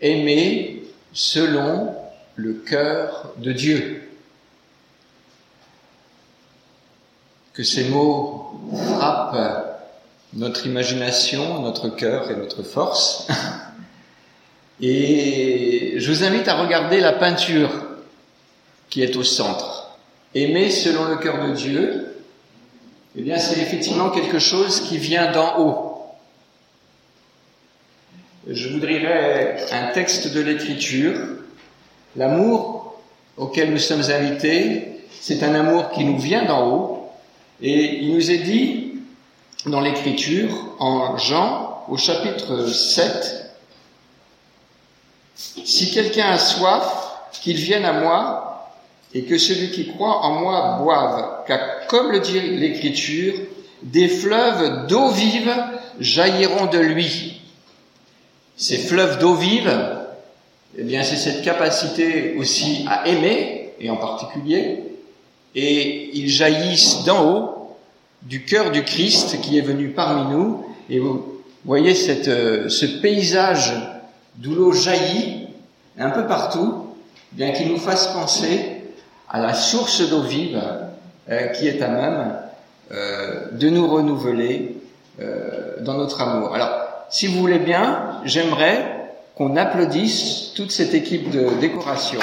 aimer selon le cœur de Dieu. Que ces mots frappent notre imagination, notre cœur et notre force. Et je vous invite à regarder la peinture qui est au centre. Aimer selon le cœur de Dieu, eh bien c'est effectivement quelque chose qui vient d'en haut. Je voudrais un texte de l'Écriture. L'amour auquel nous sommes invités, c'est un amour qui nous vient d'en haut. Et il nous est dit dans l'Écriture, en Jean, au chapitre 7, Si quelqu'un a soif, qu'il vienne à moi, et que celui qui croit en moi boive, car comme le dit l'Écriture, des fleuves d'eau vive jailliront de lui. Ces fleuves d'eau vive, eh bien, c'est cette capacité aussi à aimer, et en particulier, et ils jaillissent d'en haut, du cœur du Christ qui est venu parmi nous, et vous voyez cette, euh, ce paysage d'où l'eau jaillit un peu partout, eh bien qu'il nous fasse penser à la source d'eau vive euh, qui est à même euh, de nous renouveler euh, dans notre amour. Alors, si vous voulez bien, j'aimerais qu'on applaudisse toute cette équipe de décoration.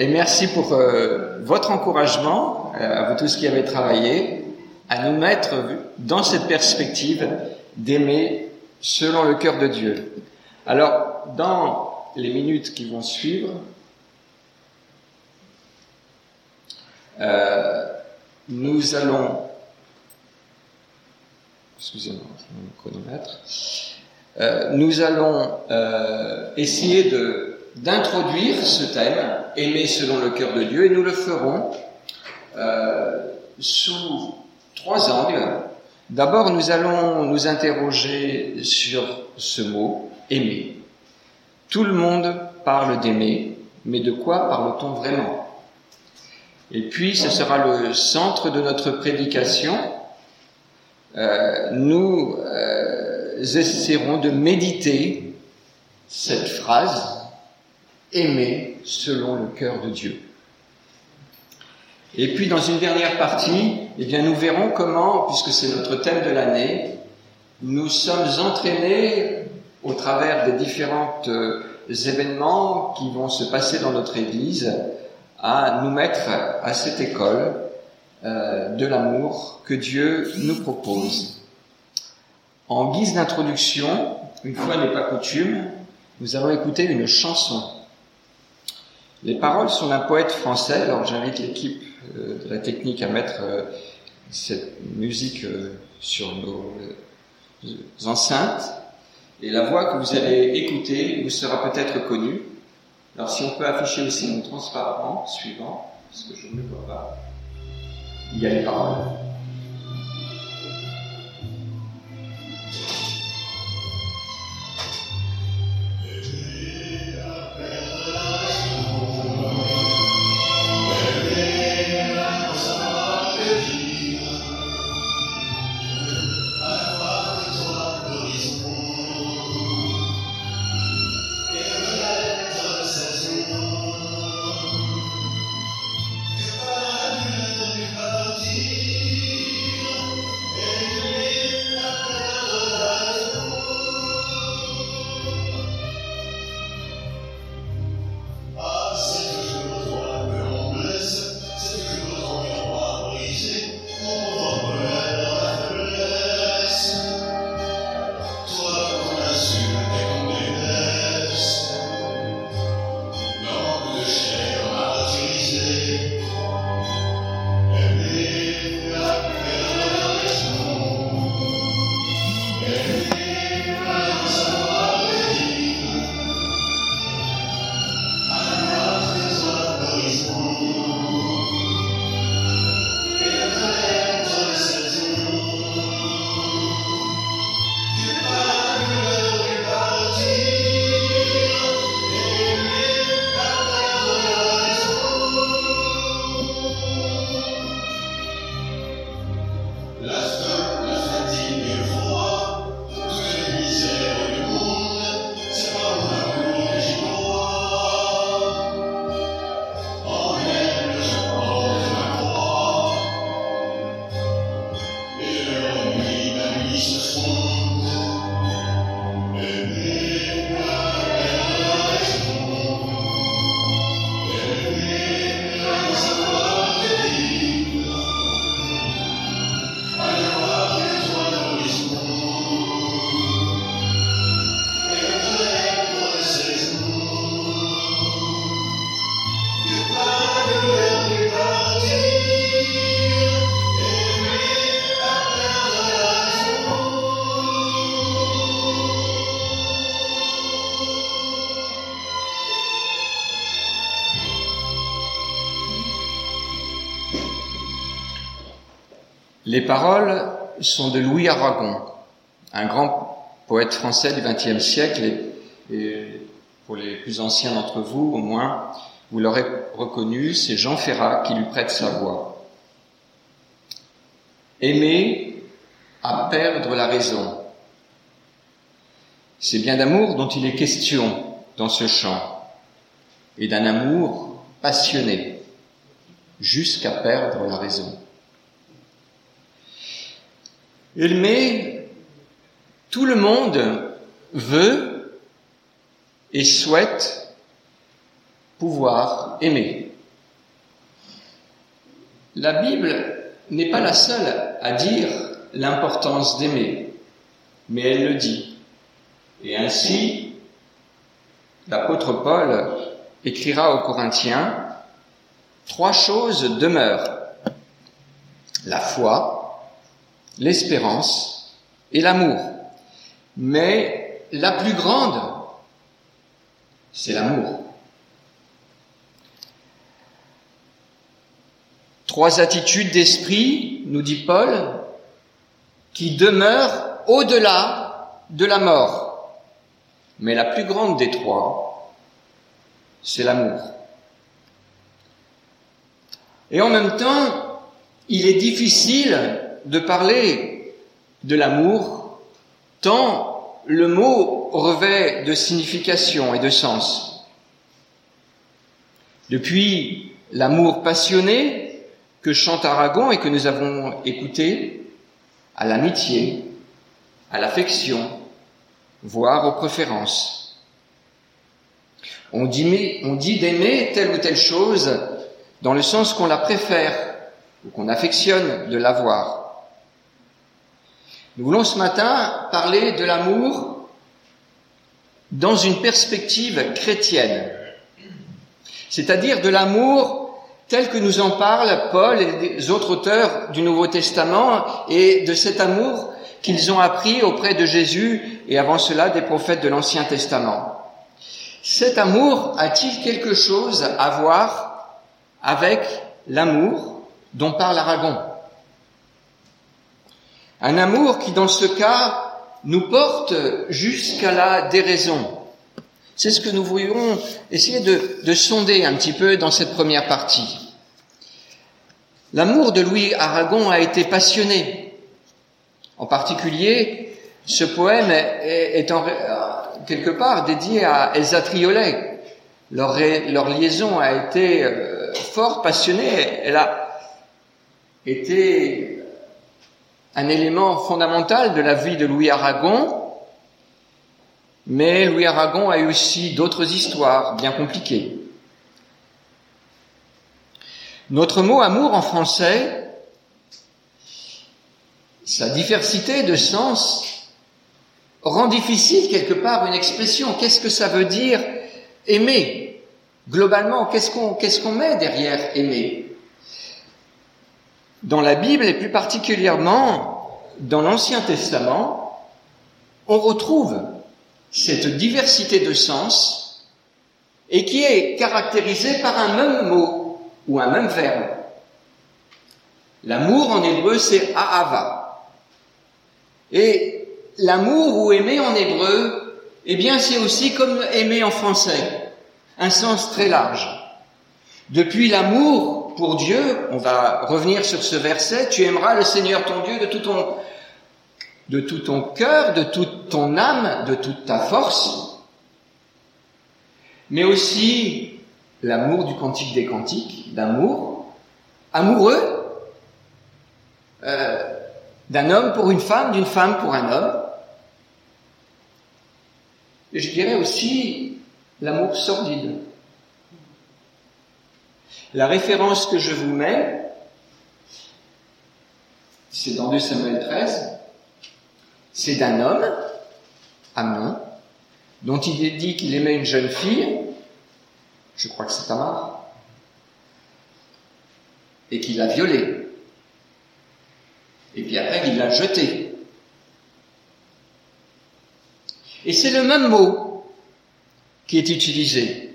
Et merci pour euh, votre encouragement, euh, à vous tous qui avez travaillé, à nous mettre dans cette perspective d'aimer selon le cœur de Dieu. Alors, dans les minutes qui vont suivre, euh, nous allons, excusez-moi, mon chronomètre, euh, nous allons euh, essayer de d'introduire ce thème, aimer selon le cœur de Dieu, et nous le ferons euh, sous trois angles. D'abord, nous allons nous interroger sur ce mot, aimer. Tout le monde parle d'aimer, mais de quoi parle-t-on vraiment? Et puis, ce sera le centre de notre prédication. Euh, nous euh, essaierons de méditer cette phrase aimer selon le cœur de Dieu. Et puis dans une dernière partie, eh bien nous verrons comment, puisque c'est notre thème de l'année, nous sommes entraînés au travers des différents euh, événements qui vont se passer dans notre Église à nous mettre à cette école euh, de l'amour que Dieu nous propose. En guise d'introduction, une fois n'est pas coutume, nous allons écouter une chanson. Les paroles sont d'un poète français, alors j'invite l'équipe euh, de la technique à mettre euh, cette musique sur nos enceintes. Et la voix que vous allez écouter vous sera peut-être connue. Alors si on peut afficher aussi mon transparent suivant, parce que je ne le vois pas, il y a les paroles. Les paroles sont de Louis Aragon, un grand poète français du XXe siècle, et, pour les plus anciens d'entre vous au moins, vous l'aurez reconnu, c'est Jean Ferrat qui lui prête sa voix. Aimer à perdre la raison. C'est bien d'amour dont il est question dans ce chant, et d'un amour passionné, jusqu'à perdre la raison. Aimer, tout le monde veut et souhaite pouvoir aimer. La Bible n'est pas la seule à dire l'importance d'aimer, mais elle le dit. Et ainsi, l'apôtre Paul écrira aux Corinthiens, trois choses demeurent. La foi, l'espérance et l'amour. Mais la plus grande, c'est l'amour. Trois attitudes d'esprit, nous dit Paul, qui demeurent au-delà de la mort. Mais la plus grande des trois, c'est l'amour. Et en même temps, il est difficile de parler de l'amour tant le mot revêt de signification et de sens. Depuis l'amour passionné, que chante Aragon et que nous avons écouté, à l'amitié, à l'affection, voire aux préférences. On dit, d'aimer telle ou telle chose dans le sens qu'on la préfère ou qu'on affectionne de l'avoir. Nous voulons ce matin parler de l'amour dans une perspective chrétienne, c'est-à-dire de l'amour tel que nous en parlent Paul et les autres auteurs du Nouveau Testament et de cet amour qu'ils ont appris auprès de Jésus et avant cela des prophètes de l'Ancien Testament. Cet amour a-t-il quelque chose à voir avec l'amour dont parle Aragon? Un amour qui, dans ce cas, nous porte jusqu'à la déraison, c'est ce que nous voulons essayer de, sonder un petit peu dans cette première partie. L'amour de Louis Aragon a été passionné. En particulier, ce poème est, en, quelque part dédié à Elsa Triolet. Leur, leur liaison a été euh, fort passionnée. Elle a été un élément fondamental de la vie de Louis Aragon mais Louis Aragon a eu aussi d'autres histoires bien compliquées. Notre mot amour en français, sa diversité de sens, rend difficile quelque part une expression. Qu'est-ce que ça veut dire aimer? Globalement, qu'est-ce qu'on met derrière aimer? Dans la Bible et plus particulièrement dans l'Ancien Testament, on retrouve cette diversité de sens et qui est caractérisée par un même mot ou un même verbe. L'amour en hébreu c'est ahava. Et l'amour ou aimer en hébreu, eh bien c'est aussi comme aimer en français, un sens très large. Depuis l'amour pour Dieu, on va revenir sur ce verset, tu aimeras le Seigneur ton Dieu de tout ton de cœur, de toute ton âme, de toute ta force, mais aussi l'amour du cantique des cantiques, d'amour, amoureux euh, d'un homme pour une femme, d'une femme pour un homme. Et je dirais aussi l'amour sordide. La référence que je vous mets, c'est dans 2 Samuel 13, c'est d'un homme, Amnon, dont il est dit qu'il aimait une jeune fille, je crois que c'est Tamar, et qu'il l'a violée. Et puis après, il l'a jetée. Et c'est le même mot qui est utilisé.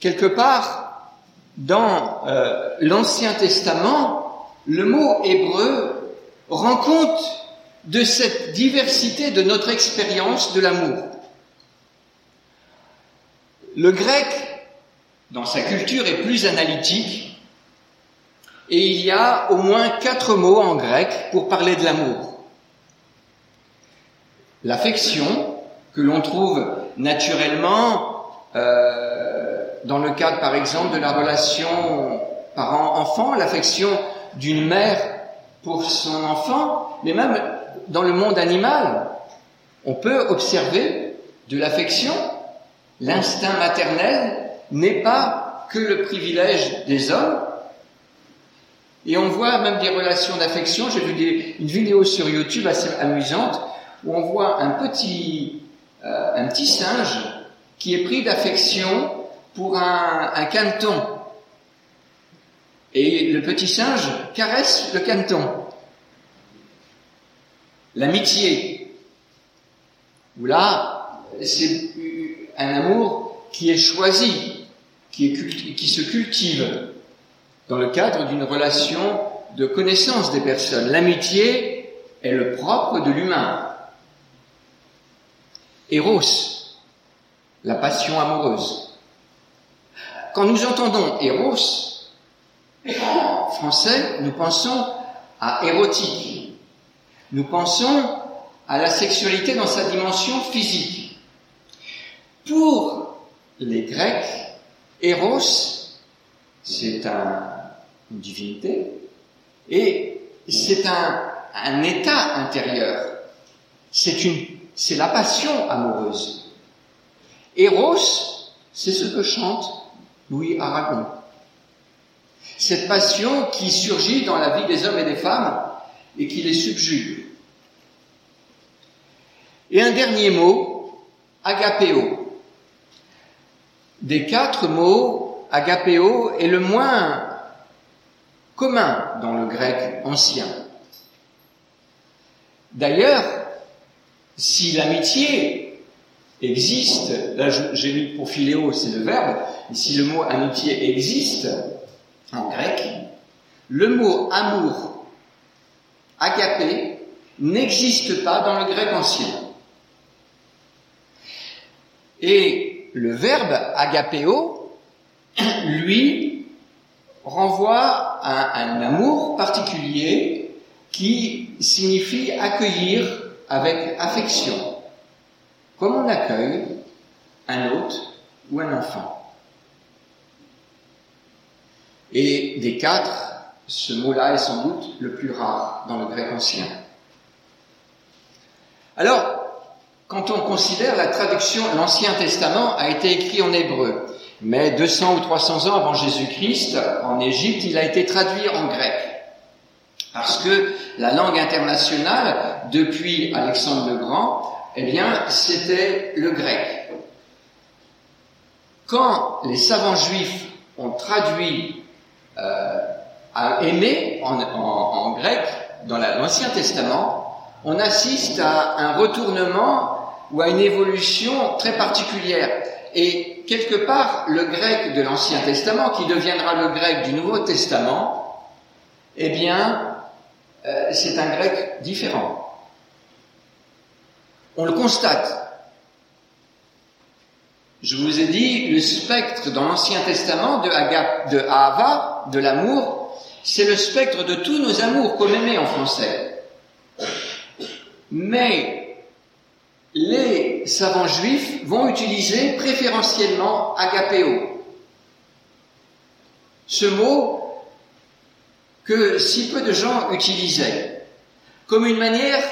Quelque part, dans euh, l'Ancien Testament, le mot hébreu rend compte de cette diversité de notre expérience de l'amour. Le grec, dans sa culture, est plus analytique et il y a au moins quatre mots en grec pour parler de l'amour. L'affection, que l'on trouve naturellement euh, dans le cadre, par exemple, de la relation parent-enfant, l'affection d'une mère pour son enfant, mais même dans le monde animal, on peut observer de l'affection. L'instinct maternel n'est pas que le privilège des hommes. Et on voit même des relations d'affection. J'ai vu une vidéo sur YouTube assez amusante où on voit un petit, euh, un petit singe qui est pris d'affection pour un, un caneton. Et le petit singe caresse le caneton. L'amitié, où là, c'est un amour qui est choisi, qui, qui se cultive dans le cadre d'une relation de connaissance des personnes. L'amitié est le propre de l'humain. Eros, la passion amoureuse. Quand nous entendons Eros, en français, nous pensons à érotique. Nous pensons à la sexualité dans sa dimension physique. Pour les Grecs, Eros, c'est une divinité et c'est un, état intérieur. C'est c'est la passion amoureuse. Eros, c'est ce que chante Louis Aragon. Cette passion qui surgit dans la vie des hommes et des femmes et qui les subjugue. Et un dernier mot, agapéo. Des quatre mots, agapéo est le moins commun dans le grec ancien. D'ailleurs, si l'amitié existe, là j'ai mis pour philéo, c'est le verbe, et si le mot amitié existe en grec, le mot amour agapé n'existe pas dans le grec ancien. Et le verbe agapéo, lui, renvoie à un amour particulier qui signifie accueillir avec affection, comme on accueille un hôte ou un enfant. Et des quatre, ce mot-là est sans doute le plus rare dans le grec ancien. Alors, quand on considère la traduction, l'Ancien Testament a été écrit en hébreu, mais 200 ou 300 ans avant Jésus-Christ, en Égypte, il a été traduit en grec. Parce que la langue internationale, depuis Alexandre le Grand, eh bien, c'était le grec. Quand les savants juifs ont traduit euh, à aimer en, grec, dans l'Ancien Testament, on assiste à un retournement ou à une évolution très particulière. Et quelque part, le grec de l'Ancien Testament, qui deviendra le grec du Nouveau Testament, eh bien, euh, c'est un grec différent. On le constate. Je vous ai dit, le spectre dans l'Ancien Testament de, Aga, de de l'amour, c'est le spectre de tous nos amours, comme aimer en français. Mais les savants juifs vont utiliser préférentiellement agapéo. Ce mot que si peu de gens utilisaient, comme une manière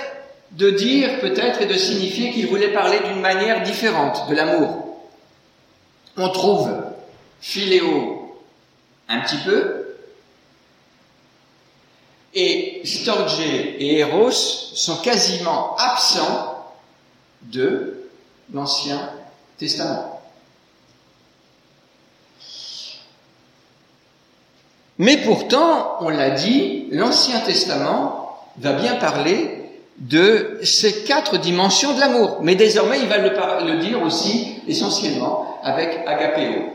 de dire peut-être et de signifier qu'ils voulaient parler d'une manière différente de l'amour. On trouve philéo un petit peu, et Storge et Eros sont quasiment absents de l'Ancien Testament. Mais pourtant, on l'a dit, l'Ancien Testament va bien parler de ces quatre dimensions de l'amour. Mais désormais, il va le, dire aussi essentiellement avec agapéo.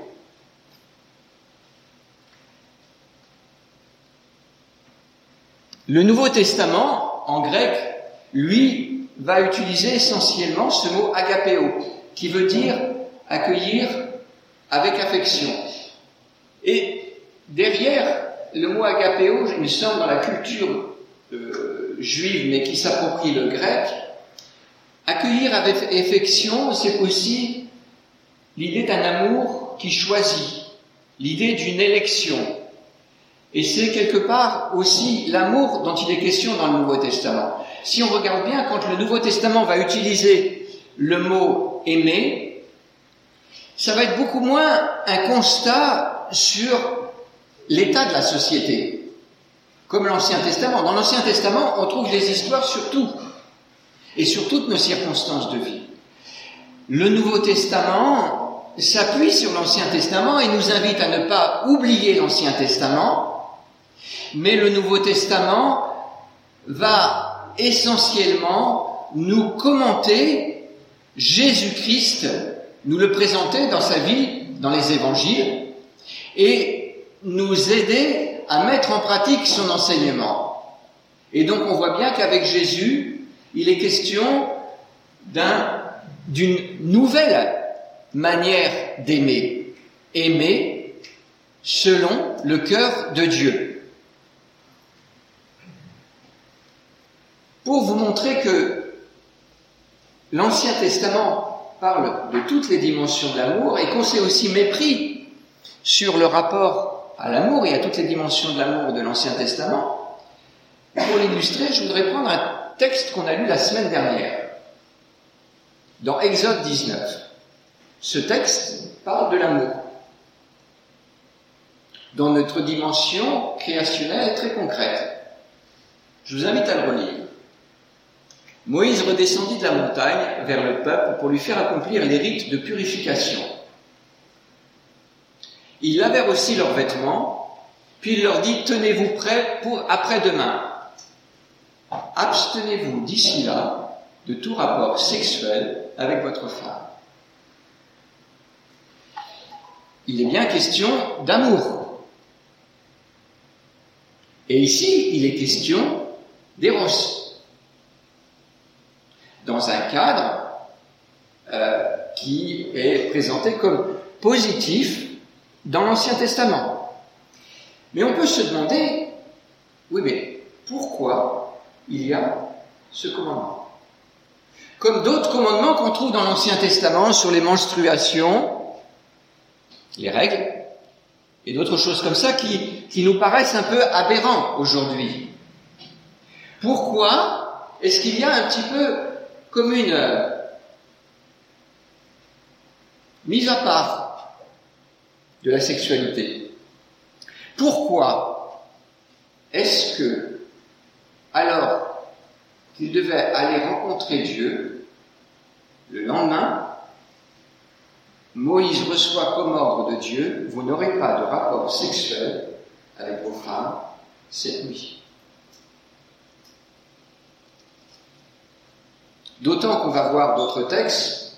Le Nouveau Testament, en grec, lui, va utiliser essentiellement ce mot agapéo, qui veut dire accueillir avec affection. Et derrière le mot agapéo, il me semble, dans la culture euh, juive, mais qui s'approprie le grec, accueillir avec affection, c'est aussi l'idée d'un amour qui choisit, l'idée d'une élection. Et c'est quelque part aussi l'amour dont il est question dans le Nouveau Testament. Si on regarde bien, quand le Nouveau Testament va utiliser le mot aimer, ça va être beaucoup moins un constat sur l'état de la société, comme l'Ancien Testament. Dans l'Ancien Testament, on trouve des histoires sur tout, et sur toutes nos circonstances de vie. Le Nouveau Testament s'appuie sur l'Ancien Testament et nous invite à ne pas oublier l'Ancien Testament, mais le Nouveau Testament va essentiellement nous commenter Jésus-Christ, nous le présenter dans sa vie, dans les évangiles, et nous aider à mettre en pratique son enseignement. Et donc on voit bien qu'avec Jésus, il est question d'une nouvelle manière d'aimer. Aimer selon le cœur de Dieu. Pour vous montrer que l'Ancien Testament parle de toutes les dimensions de l'amour et qu'on s'est aussi mépris sur le rapport à l'amour et à toutes les dimensions de l'amour de l'Ancien Testament, pour l'illustrer, je voudrais prendre un texte qu'on a lu la semaine dernière, dans Exode 19. Ce texte parle de l'amour, dans notre dimension créationnelle très concrète. Je vous invite à le relire. Moïse redescendit de la montagne vers le peuple pour lui faire accomplir les rites de purification. Il lavèrent aussi leurs vêtements, puis il leur dit Tenez-vous prêts pour après-demain. Abstenez-vous d'ici là de tout rapport sexuel avec votre femme. Il est bien question d'amour. Et ici, il est question d'éros dans un cadre euh, qui est présenté comme positif dans l'Ancien Testament. Mais on peut se demander, oui, mais pourquoi il y a ce commandement? Comme d'autres commandements qu'on trouve dans l'Ancien Testament sur les menstruations, les règles, et d'autres choses comme ça qui, qui nous paraissent un peu aberrants aujourd'hui. Pourquoi est-ce qu'il y a un petit peu comme une euh, mise à part de la sexualité. Pourquoi est-ce que, alors qu'il devait aller rencontrer Dieu, le lendemain, Moïse reçoit comme ordre de Dieu, vous n'aurez pas de rapport sexuel avec vos femmes cette nuit. D'autant qu'on va voir d'autres textes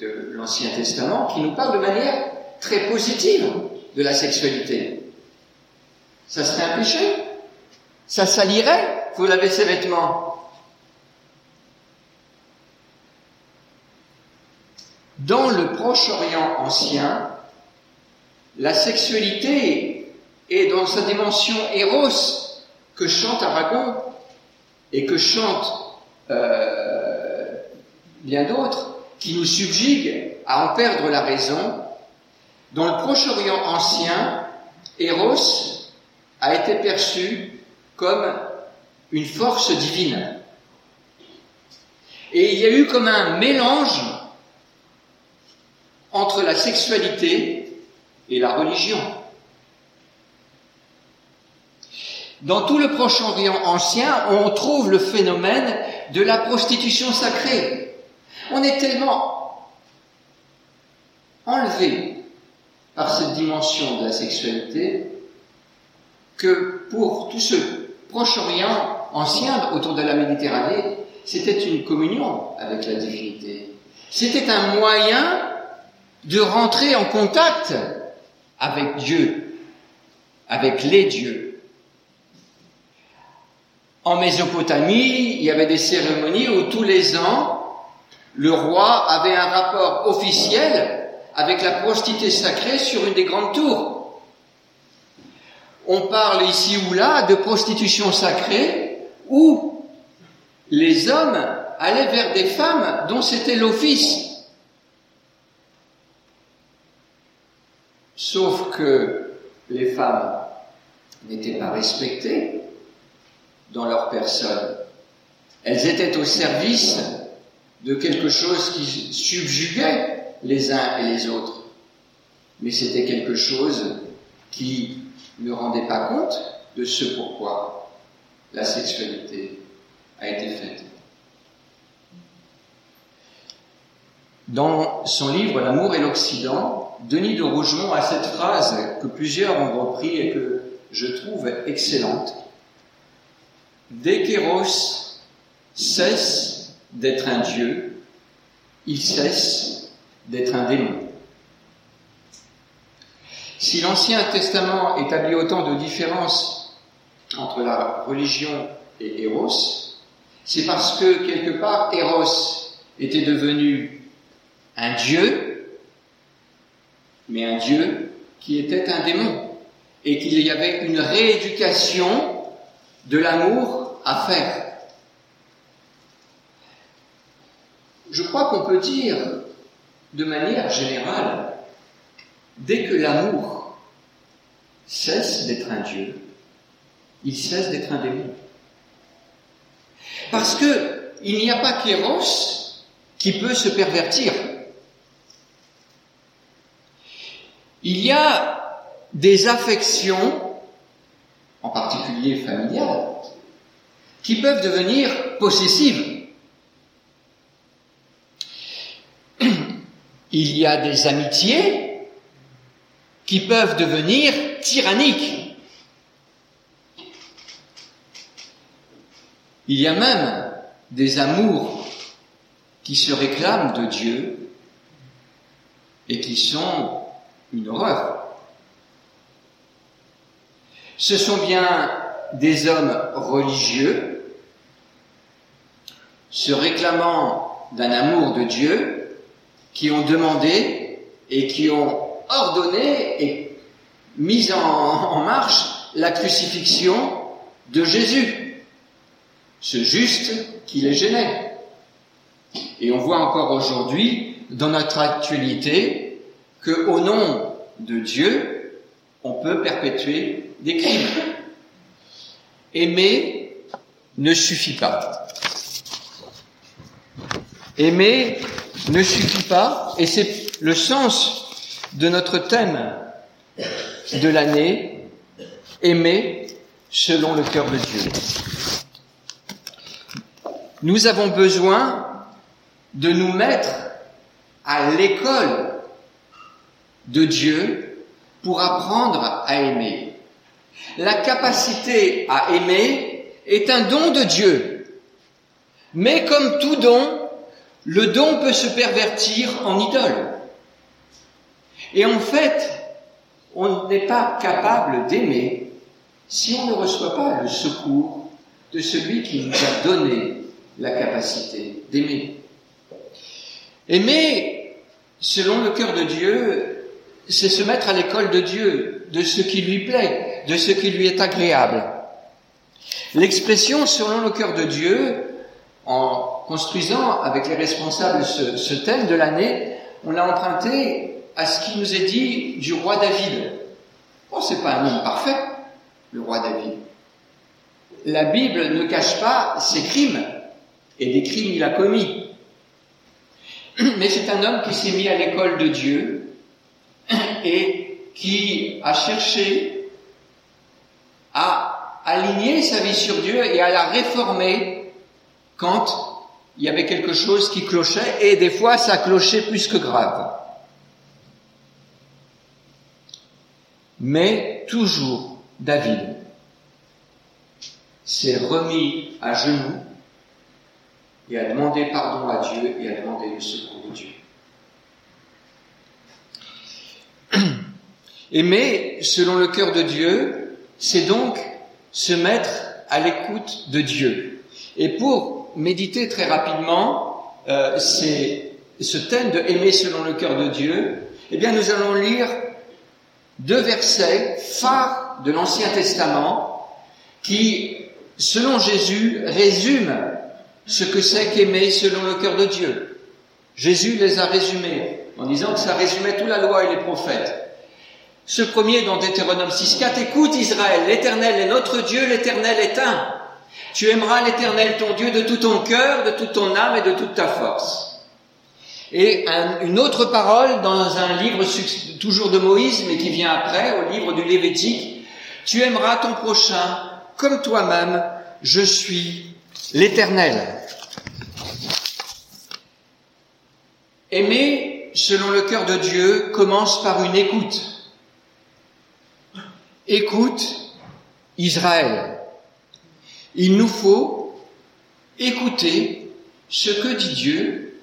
de l'Ancien Testament qui nous parlent de manière très positive de la sexualité. Ça serait un péché Ça salirait Vous lavez ses vêtements Dans le Proche-Orient ancien, la sexualité est dans sa dimension éros que chante Aragon et que chante euh, bien d'autres qui nous subjuguent à en perdre la raison. Dans le Proche-Orient ancien, Eros a été perçu comme une force divine. Et il y a eu comme un mélange entre la sexualité et la religion. Dans tout le Proche-Orient ancien, on trouve le phénomène de la prostitution sacrée. On est tellement enlevé par cette dimension de la sexualité que pour tout ce Proche-Orient ancien autour de la Méditerranée, c'était une communion avec la divinité. C'était un moyen de rentrer en contact avec Dieu, avec les dieux. En Mésopotamie, il y avait des cérémonies où tous les ans, le roi avait un rapport officiel avec la prostituée sacrée sur une des grandes tours. On parle ici ou là de prostitution sacrée où les hommes allaient vers des femmes dont c'était l'office. Sauf que les femmes n'étaient pas respectées dans leur personne. Elles étaient au service de quelque chose qui subjuguait les uns et les autres. Mais c'était quelque chose qui ne rendait pas compte de ce pourquoi la sexualité a été faite. Dans son livre L'amour et l'Occident, Denis de Rougemont a cette phrase que plusieurs ont repris et que je trouve excellente. Dès qu'Eros cesse d'être un dieu, il cesse d'être un démon. Si l'Ancien Testament établit autant de différences entre la religion et Eros, c'est parce que quelque part Eros était devenu un dieu, mais un dieu qui était un démon, et qu'il y avait une rééducation de l'amour à faire. Je crois qu'on peut dire de manière générale, dès que l'amour cesse d'être un Dieu, il cesse d'être un démon. Parce que il n'y a pas qu'Eros qui peut se pervertir. Il y a des affections, en particulier familiales, qui peuvent devenir possessives. Il y a des amitiés qui peuvent devenir tyranniques. Il y a même des amours qui se réclament de Dieu et qui sont une horreur. Ce sont bien des hommes religieux se réclamant d'un amour de Dieu qui ont demandé et qui ont ordonné et mis en, marche la crucifixion de Jésus, ce juste qui les gênait. Et on voit encore aujourd'hui, dans notre actualité, que au nom de Dieu, on peut perpétuer des crimes. Aimer ne suffit pas. Aimer ne suffit pas, et c'est le sens de notre thème de l'année, aimer selon le cœur de Dieu. Nous avons besoin de nous mettre à l'école de Dieu pour apprendre à aimer. La capacité à aimer est un don de Dieu. Mais comme tout don, le don peut se pervertir en idole. Et en fait, on n'est pas capable d'aimer si on ne reçoit pas le secours de celui qui nous a donné la capacité d'aimer. Aimer, selon le cœur de Dieu, c'est se mettre à l'école de Dieu, de ce qui lui plaît, de ce qui lui est agréable. L'expression selon le cœur de Dieu, en construisant avec les responsables ce, thème de l'année, on l'a emprunté à ce qui nous est dit du roi David. Oh, c'est pas un homme parfait, le roi David. La Bible ne cache pas ses crimes, et des crimes il a commis. Mais c'est un homme qui s'est mis à l'école de Dieu, et qui a cherché à aligner sa vie sur Dieu et à la réformer quand il y avait quelque chose qui clochait et des fois ça clochait plus que grave. Mais toujours David s'est remis à genoux et a demandé pardon à Dieu et a demandé le secours de Dieu. Aimer selon le cœur de Dieu, c'est donc se mettre à l'écoute de Dieu. Et pour méditer très rapidement euh, ce thème de aimer selon le cœur de Dieu, eh bien nous allons lire deux versets phares de l'Ancien Testament qui, selon Jésus, résument ce que c'est qu'aimer selon le cœur de Dieu. Jésus les a résumés en disant que ça résumait toute la loi et les prophètes. Ce premier dans Deutéronome 6.4, écoute Israël, l'Éternel est notre Dieu, l'Éternel est un. Tu aimeras l'Éternel ton Dieu de tout ton cœur, de toute ton âme et de toute ta force. Et une autre parole dans un livre toujours de Moïse, mais qui vient après, au livre du Lévitique, tu aimeras ton prochain comme toi-même, je suis l'Éternel. Aimer selon le cœur de Dieu commence par une écoute. Écoute Israël. Il nous faut écouter ce que dit Dieu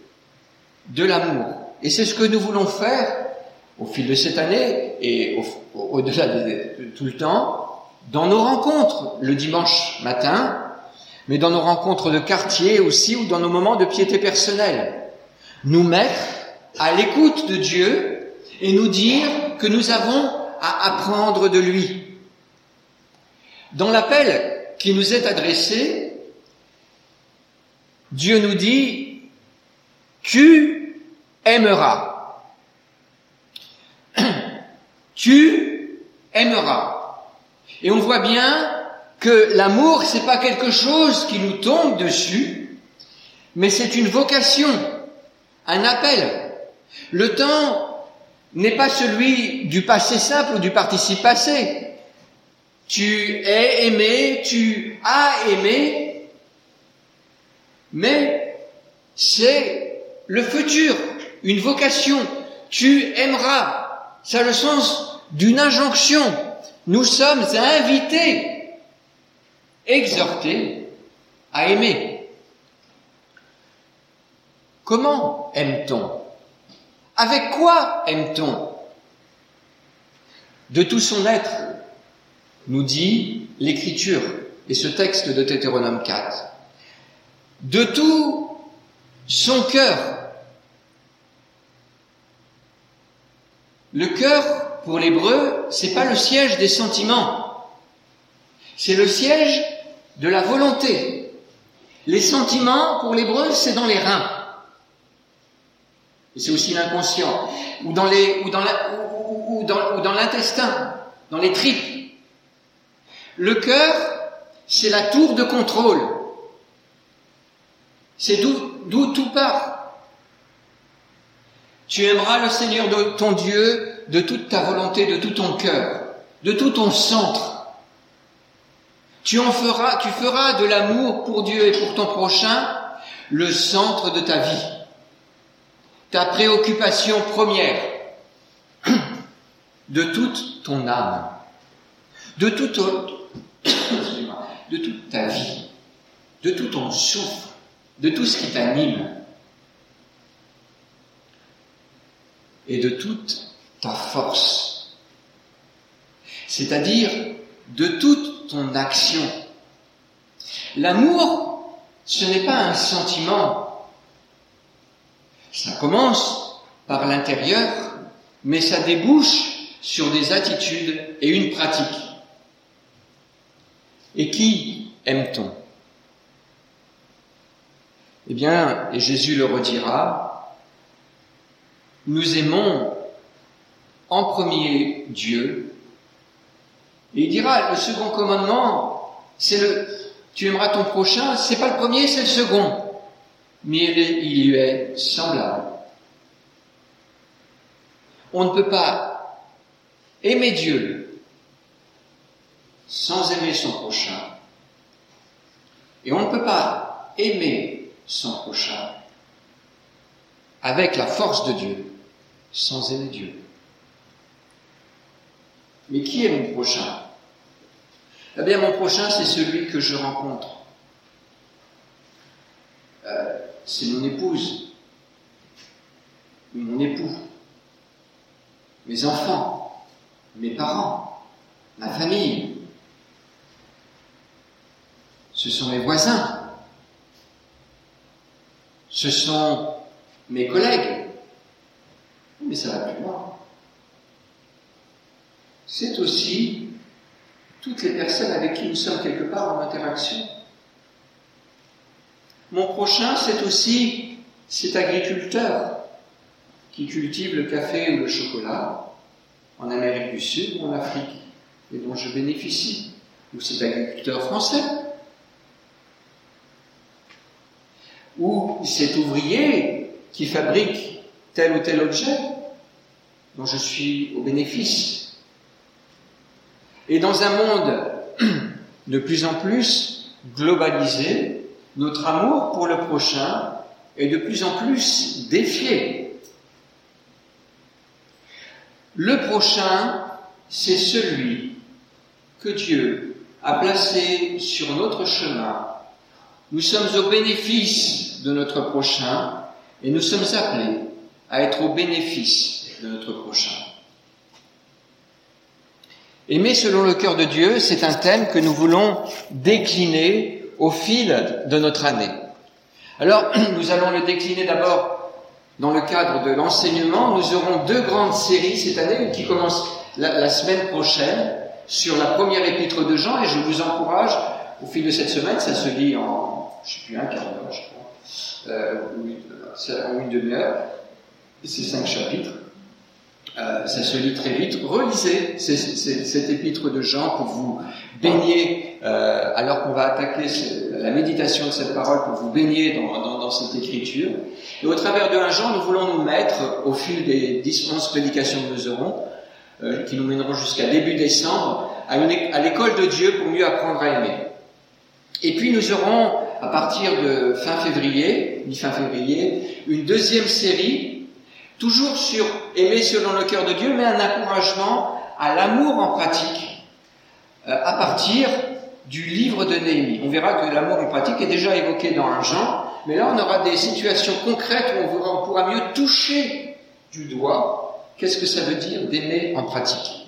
de l'amour. Et c'est ce que nous voulons faire au fil de cette année et au-delà de, tout le temps, dans nos rencontres le dimanche matin, mais dans nos rencontres de quartier aussi ou dans nos moments de piété personnelle. Nous mettre à l'écoute de Dieu et nous dire que nous avons à apprendre de lui. Dans l'appel qui nous est adressé, Dieu nous dit, tu aimeras. tu aimeras. Et on voit bien que l'amour, c'est pas quelque chose qui nous tombe dessus, mais c'est une vocation, un appel. Le temps n'est pas celui du passé simple ou du participe passé. Tu es aimé, tu as aimé, mais c'est le futur, une vocation. Tu aimeras. Ça a le sens d'une injonction. Nous sommes invités, exhortés à aimer. Comment aime-t-on? Avec quoi aime-t-on? De tout son être, nous dit l'Écriture et ce texte de Deutéronome 4. De tout son cœur. Le cœur, pour l'hébreu, c'est pas le siège des sentiments. C'est le siège de la volonté. Les sentiments, pour l'hébreu, c'est dans les reins. C'est aussi l'inconscient, ou, dans, ou dans l'intestin, dans les tripes. Le cœur, c'est la tour de contrôle. C'est d'où tout part. Tu aimeras le Seigneur de ton Dieu de toute ta volonté, de tout ton cœur, de tout ton centre. Tu en feras, tu feras de l'amour pour Dieu et pour ton prochain le centre de ta vie ta préoccupation première de toute ton âme, de toute, de toute ta vie, de tout ton souffle, de tout ce qui t'anime et de toute ta force, c'est-à-dire de toute ton action. L'amour, ce n'est pas un sentiment ça commence par l'intérieur, mais ça débouche sur des attitudes et une pratique. Et qui aime-t-on? Eh bien, et Jésus le redira, nous aimons en premier Dieu. Et il dira, le second commandement, c'est le, tu aimeras ton prochain, c'est pas le premier, c'est le second mais il lui est semblable. On ne peut pas aimer Dieu sans aimer son prochain. Et on ne peut pas aimer son prochain avec la force de Dieu sans aimer Dieu. Mais qui est mon prochain? Eh bien, mon prochain, c'est celui que je rencontre c'est mon épouse, mon époux, mes enfants, mes parents, ma famille. Ce sont mes voisins, ce sont mes collègues, mais ça va plus loin. C'est aussi toutes les personnes avec qui nous sommes quelque part en interaction. Mon prochain, c'est aussi cet agriculteur qui cultive le café ou le chocolat en Amérique du Sud ou en Afrique et dont je bénéficie, ou cet agriculteur français, ou cet ouvrier qui fabrique tel ou tel objet dont je suis au bénéfice. Et dans un monde de plus en plus globalisé, notre amour pour le prochain est de plus en plus défié. Le prochain, c'est celui que Dieu a placé sur notre chemin. Nous sommes au bénéfice de notre prochain et nous sommes appelés à être au bénéfice de notre prochain. Aimer selon le cœur de Dieu, c'est un thème que nous voulons décliner au fil de notre année. Alors, nous allons le décliner d'abord dans le cadre de l'enseignement. Nous aurons deux grandes séries cette année, une qui commence la, semaine prochaine sur la première épître de Jean, et je vous encourage, au fil de cette semaine, ça se lit en, je sais plus, un quart d'heure, je crois, euh, en une demi-heure, c'est cinq chapitres. Euh, ça se lit très vite. Relisez cet épître de Jean pour vous baigner, euh, alors qu'on va attaquer la méditation de cette parole, pour vous baigner dans, cette écriture. Et au travers de Jean, nous voulons nous mettre, au fil des 10-11 prédications que nous aurons, euh, qui nous mèneront jusqu'à début décembre, à l'école de Dieu pour mieux apprendre à aimer. Et puis nous aurons, à partir de fin février, mi-fin février, une deuxième série toujours sur aimer selon le cœur de Dieu, mais un encouragement à l'amour en pratique euh, à partir du livre de Néhémie. On verra que l'amour en pratique est déjà évoqué dans un Jean, mais là on aura des situations concrètes où on pourra mieux toucher du doigt qu'est-ce que ça veut dire d'aimer en pratique.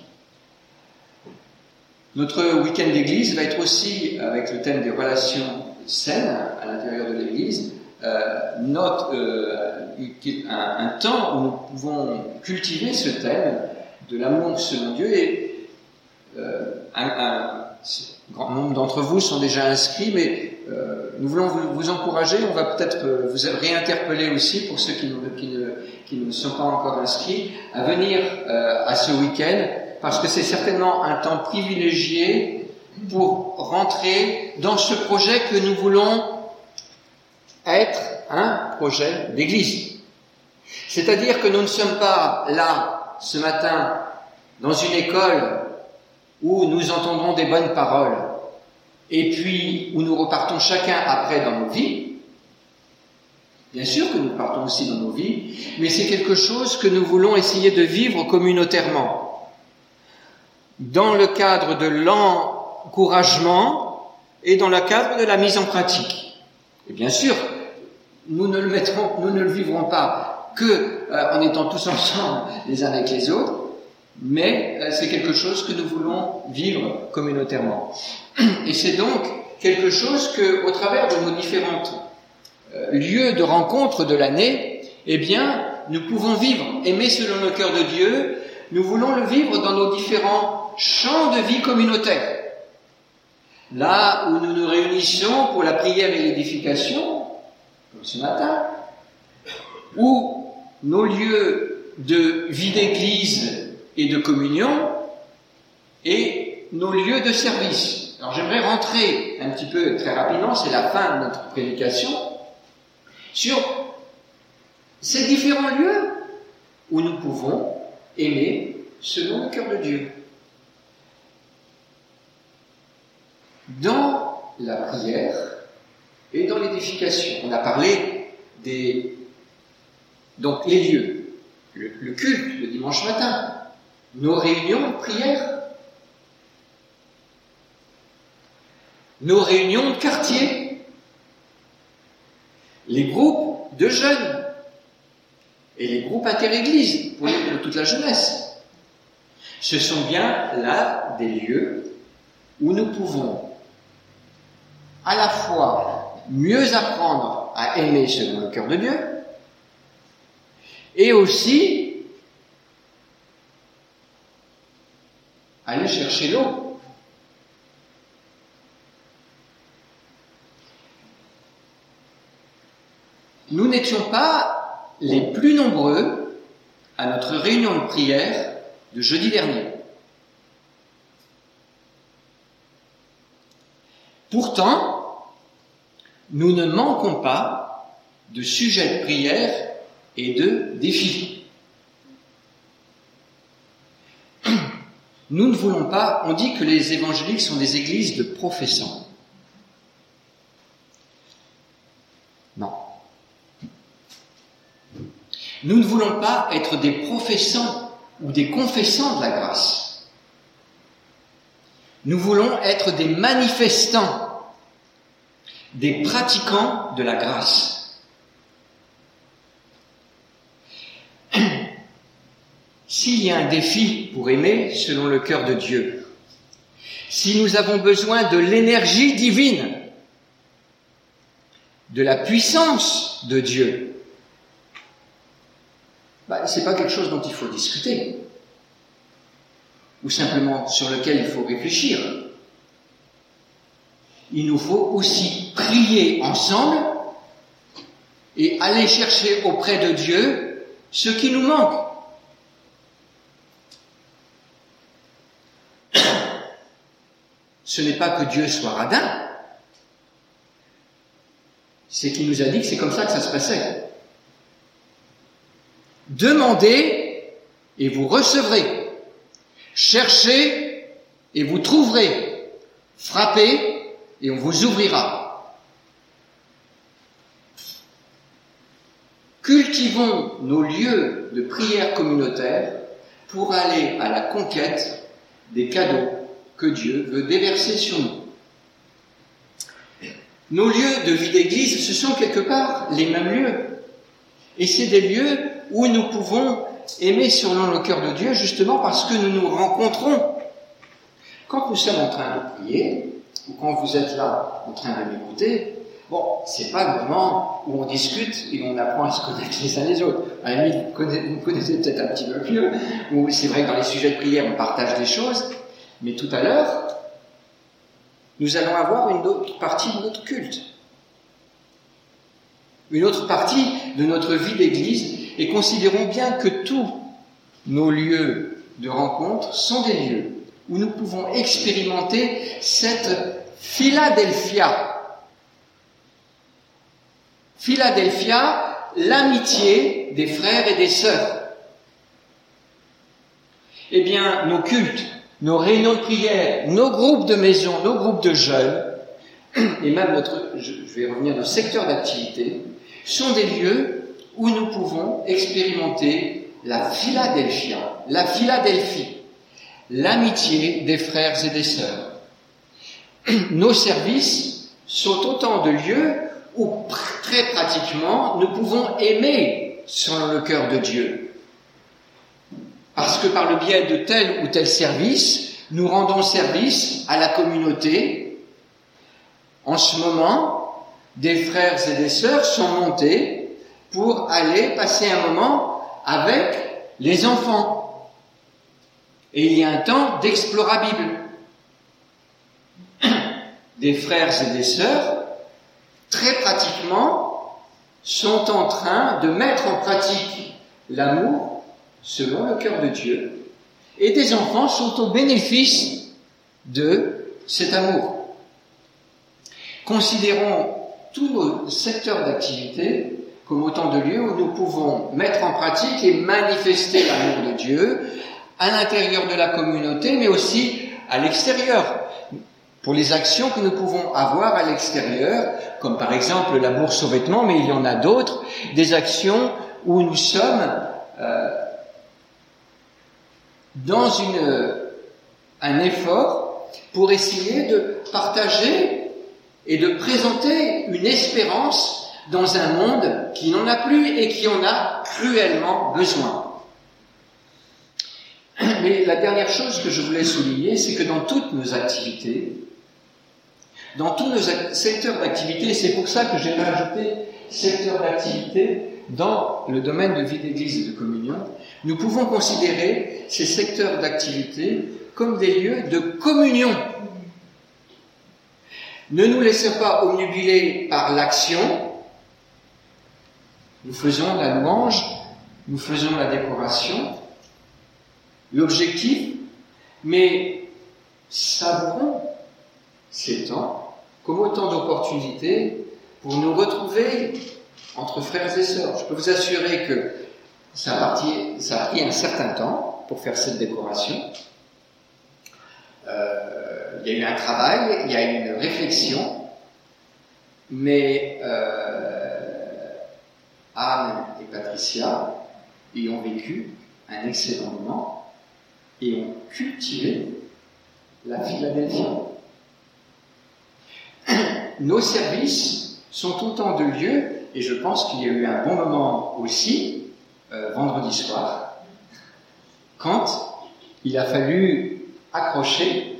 Notre week-end d'église va être aussi avec le thème des relations saines à l'intérieur de l'église, euh, note euh, un, temps où nous pouvons cultiver ce thème de l'amour selon Dieu et euh, un, grand nombre d'entre vous sont déjà inscrits, mais nous voulons vous, encourager. On va peut-être vous réinterpeller aussi pour ceux qui, ne, qui, ne, sont pas encore inscrits à venir à ce week-end parce que c'est certainement un temps privilégié pour rentrer dans ce projet que nous voulons être un projet d'église. C'est-à-dire que nous ne sommes pas là ce matin dans une école où nous entendrons des bonnes paroles et puis où nous repartons chacun après dans nos vies. Bien sûr que nous partons aussi dans nos vies, mais c'est quelque chose que nous voulons essayer de vivre communautairement. Dans le cadre de l'encouragement et dans le cadre de la mise en pratique. Et bien sûr, nous ne le nous ne le vivrons pas que euh, en étant tous ensemble les uns avec les autres, mais euh, c'est quelque chose que nous voulons vivre communautairement. Et c'est donc quelque chose que, au travers de nos différents euh, lieux de rencontre de l'année, eh bien, nous pouvons vivre, aimer selon le cœur de Dieu. Nous voulons le vivre dans nos différents champs de vie communautaire. Là où nous nous réunissons pour la prière et l'édification, comme ce matin, où nos lieux de vie d'église et de communion et nos lieux de service. Alors j'aimerais rentrer un petit peu très rapidement, c'est la fin de notre prédication, sur ces différents lieux où nous pouvons aimer selon le cœur de Dieu. Dans la prière, et dans l'édification. On a parlé des donc les lieux, le, culte le dimanche matin, nos réunions de prière, nos réunions de quartier, les groupes de jeunes et les groupes interéglises pour, pour toute la jeunesse. Ce sont bien là des lieux où nous pouvons à la fois mieux apprendre à aimer selon le cœur de Dieu, et aussi aller chercher l'eau. Nous n'étions pas les plus nombreux à notre réunion de prière de jeudi dernier. Pourtant, nous ne manquons pas de sujets de prière et de défis. Nous ne voulons pas, on dit que les évangéliques sont des églises de professants. Non. Nous ne voulons pas être des professants ou des confessants de la grâce. Nous voulons être des manifestants, des pratiquants de la grâce. S'il y a un défi pour aimer selon le cœur de Dieu, si nous avons besoin de l'énergie divine, de la puissance de Dieu, bah, ce n'est pas quelque chose dont il faut discuter, ou simplement sur lequel il faut réfléchir. Il nous faut aussi prier ensemble et aller chercher auprès de Dieu ce qui nous manque. Ce n'est pas que Dieu soit radin, c'est qu'il nous a dit que c'est comme ça que ça se passait. Demandez et vous recevrez. Cherchez et vous trouverez. Frappez et on vous ouvrira. Cultivons nos lieux de prière communautaire pour aller à la conquête des cadeaux que Dieu veut déverser sur nous. Nos lieux de vie d'église, ce sont quelque part les mêmes lieux. Et c'est des lieux où nous pouvons aimer selon le cœur de Dieu justement parce que nous nous rencontrons. Quand nous sommes en train de prier, ou quand vous êtes là en train de m'écouter, bon, c'est pas le moment où on discute et on apprend à se connaître les uns les autres. À la vous connaissez peut-être un petit peu mieux, ou c'est vrai que dans les sujets de prière, on partage des choses, mais tout à l'heure, nous allons avoir une autre partie de notre culte. Une autre partie de notre vie d'église et considérons bien que tous nos lieux de rencontre sont des lieux où nous pouvons expérimenter cette Philadelphia. Philadelphia, l'amitié des frères et des sœurs. Eh bien, nos cultes, nos réunions de prière, nos groupes de maison, nos groupes de jeunes, et même notre, je vais revenir, nos secteurs d'activité, sont des lieux où nous pouvons expérimenter la Philadelphia, la Philadelphie, l'amitié des frères et des sœurs. Nos services sont autant de lieux où très pratiquement nous pouvons aimer selon le cœur de Dieu. Parce que par le biais de tel ou tel service, nous rendons service à la communauté. En ce moment, des frères et des sœurs sont montés pour aller passer un moment avec les enfants. Et il y a un temps d'explorabible. Des frères et des sœurs, très pratiquement, sont en train de mettre en pratique l'amour selon le cœur de Dieu. Et des enfants sont au bénéfice de cet amour. Considérons tous nos secteurs d'activité comme autant de lieux où nous pouvons mettre en pratique et manifester l'amour de Dieu à l'intérieur de la communauté, mais aussi à l'extérieur, pour les actions que nous pouvons avoir à l'extérieur, comme par exemple la bourse aux vêtements, mais il y en a d'autres, des actions où nous sommes euh, dans un effort pour essayer de partager et de présenter une espérance dans un monde qui n'en a plus et qui en a cruellement besoin. Mais la dernière chose que je voulais souligner, c'est que dans toutes nos activités, dans tous nos secteurs d'activité. C'est pour ça que j'ai rajouté secteur d'activité dans le domaine de vie d'église et de communion. Nous pouvons considérer ces secteurs d'activité comme des lieux de communion. Ne nous laissons pas omnubiler par l'action. Nous faisons la louange, nous faisons la décoration, l'objectif, mais savourons ces temps comme autant d'opportunités pour nous retrouver entre frères et sœurs. Je peux vous assurer que ça a, pris un certain temps pour faire cette décoration. Euh, il y a eu un travail, il y a eu une réflexion, mais euh, Anne et Patricia y ont vécu un excellent moment et ont cultivé la Philadelphie. Nos services sont autant de lieux, et je pense qu'il y a eu un bon moment aussi, euh, vendredi soir, quand il a fallu accrocher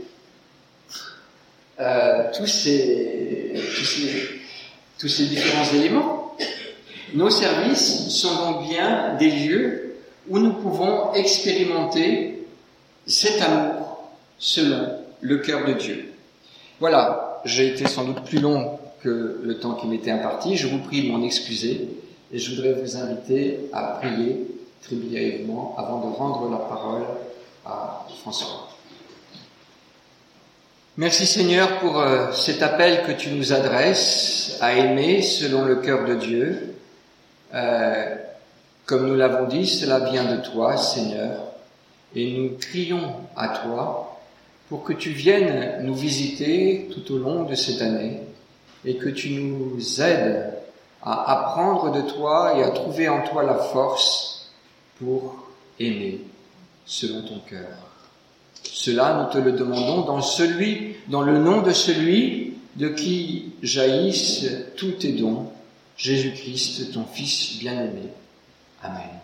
euh, tous, ces, tous, ces, tous ces différents éléments. Nos services sont donc bien des lieux où nous pouvons expérimenter cet amour selon le cœur de Dieu. Voilà, j'ai été sans doute plus long que le temps qui m'était imparti. Je vous prie de m'en excuser et je voudrais vous inviter à prier très brièvement avant de rendre la parole à François. Merci Seigneur pour euh, cet appel que tu nous adresses à aimer selon le cœur de Dieu. Euh, comme nous l'avons dit, cela vient de toi, Seigneur, et nous crions à toi pour que tu viennes nous visiter tout au long de cette année et que tu nous aides à apprendre de toi et à trouver en toi la force pour aimer selon ton cœur. Cela, nous te le demandons dans celui, dans le nom de celui de qui jaillissent tous tes dons, Jésus-Christ, ton Fils bien-aimé. Amen.